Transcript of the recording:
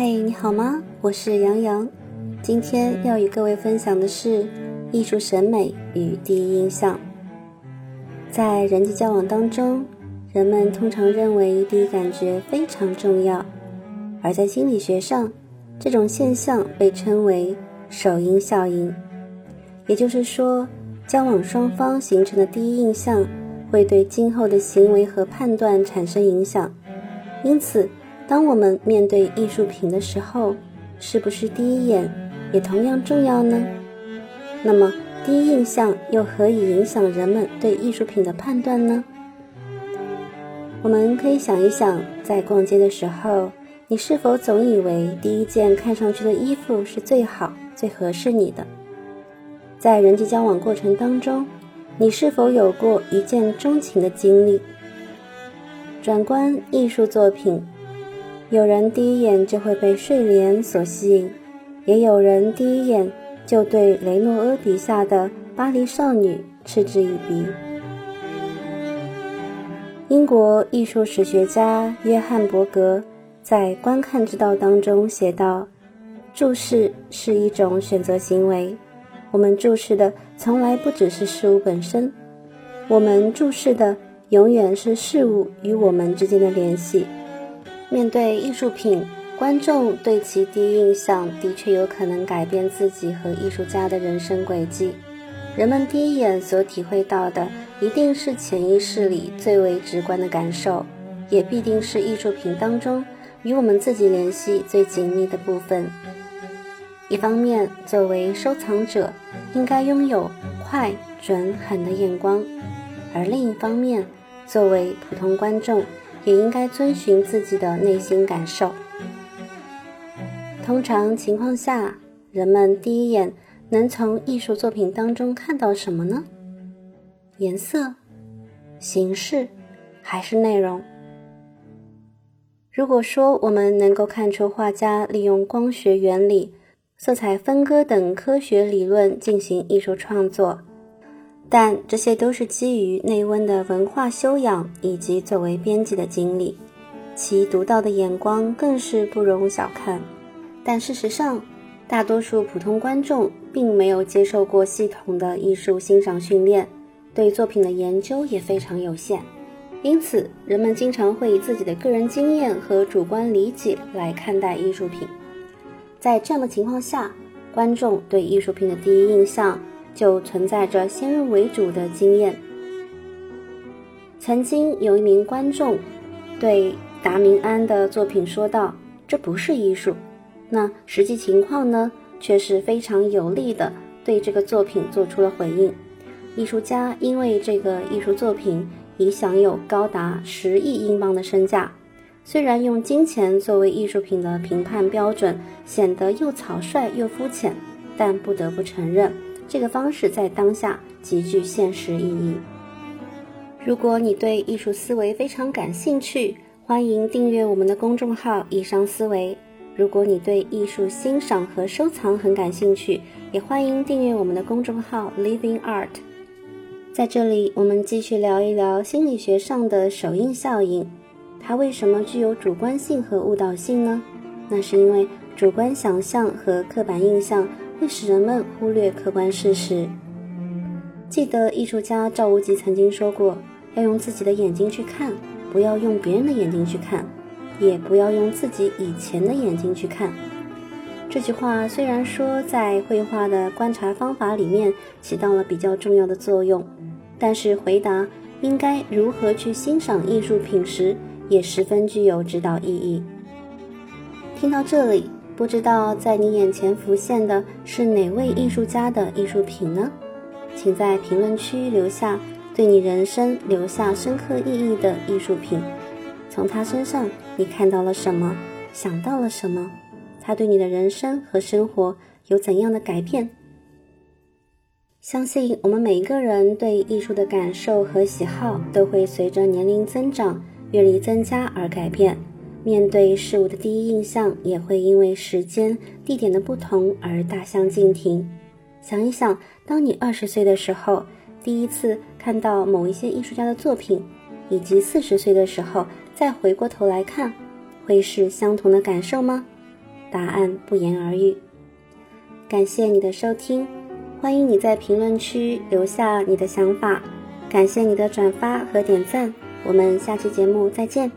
嘿，你好吗？我是杨洋，今天要与各位分享的是艺术审美与第一印象。在人际交往当中，人们通常认为第一感觉非常重要，而在心理学上，这种现象被称为首因效应。也就是说，交往双方形成的第一印象会对今后的行为和判断产生影响，因此。当我们面对艺术品的时候，是不是第一眼也同样重要呢？那么，第一印象又何以影响人们对艺术品的判断呢？我们可以想一想，在逛街的时候，你是否总以为第一件看上去的衣服是最好、最合适你的？在人际交往过程当中，你是否有过一见钟情的经历？转观艺术作品。有人第一眼就会被睡莲所吸引，也有人第一眼就对雷诺阿笔下的巴黎少女嗤之以鼻。英国艺术史学家约翰伯格在《观看之道》当中写道：“注视是一种选择行为，我们注视的从来不只是事物本身，我们注视的永远是事物与我们之间的联系。”面对艺术品，观众对其第一印象的确有可能改变自己和艺术家的人生轨迹。人们第一眼所体会到的，一定是潜意识里最为直观的感受，也必定是艺术品当中与我们自己联系最紧密的部分。一方面，作为收藏者，应该拥有快、准、狠的眼光；而另一方面，作为普通观众，也应该遵循自己的内心感受。通常情况下，人们第一眼能从艺术作品当中看到什么呢？颜色、形式，还是内容？如果说我们能够看出画家利用光学原理、色彩分割等科学理论进行艺术创作，但这些都是基于内温的文化修养以及作为编辑的经历，其独到的眼光更是不容小看。但事实上，大多数普通观众并没有接受过系统的艺术欣赏训练，对作品的研究也非常有限，因此人们经常会以自己的个人经验和主观理解来看待艺术品。在这样的情况下，观众对艺术品的第一印象。就存在着先入为主的经验。曾经有一名观众对达明安的作品说道：“这不是艺术。”那实际情况呢，却是非常有力的对这个作品做出了回应。艺术家因为这个艺术作品已享有高达十亿英镑的身价。虽然用金钱作为艺术品的评判标准显得又草率又肤浅，但不得不承认。这个方式在当下极具现实意义。如果你对艺术思维非常感兴趣，欢迎订阅我们的公众号“艺商思维”。如果你对艺术欣赏和收藏很感兴趣，也欢迎订阅我们的公众号 “Living Art”。在这里，我们继续聊一聊心理学上的首映效应。它为什么具有主观性和误导性呢？那是因为主观想象和刻板印象。会使人们忽略客观事实。记得艺术家赵无极曾经说过：“要用自己的眼睛去看，不要用别人的眼睛去看，也不要用自己以前的眼睛去看。”这句话虽然说在绘画的观察方法里面起到了比较重要的作用，但是回答应该如何去欣赏艺术品时，也十分具有指导意义。听到这里。不知道在你眼前浮现的是哪位艺术家的艺术品呢？请在评论区留下对你人生留下深刻意义的艺术品。从他身上你看到了什么？想到了什么？他对你的人生和生活有怎样的改变？相信我们每一个人对艺术的感受和喜好都会随着年龄增长、阅历增加而改变。面对事物的第一印象也会因为时间、地点的不同而大相径庭。想一想，当你二十岁的时候，第一次看到某一些艺术家的作品，以及四十岁的时候再回过头来看，会是相同的感受吗？答案不言而喻。感谢你的收听，欢迎你在评论区留下你的想法。感谢你的转发和点赞，我们下期节目再见。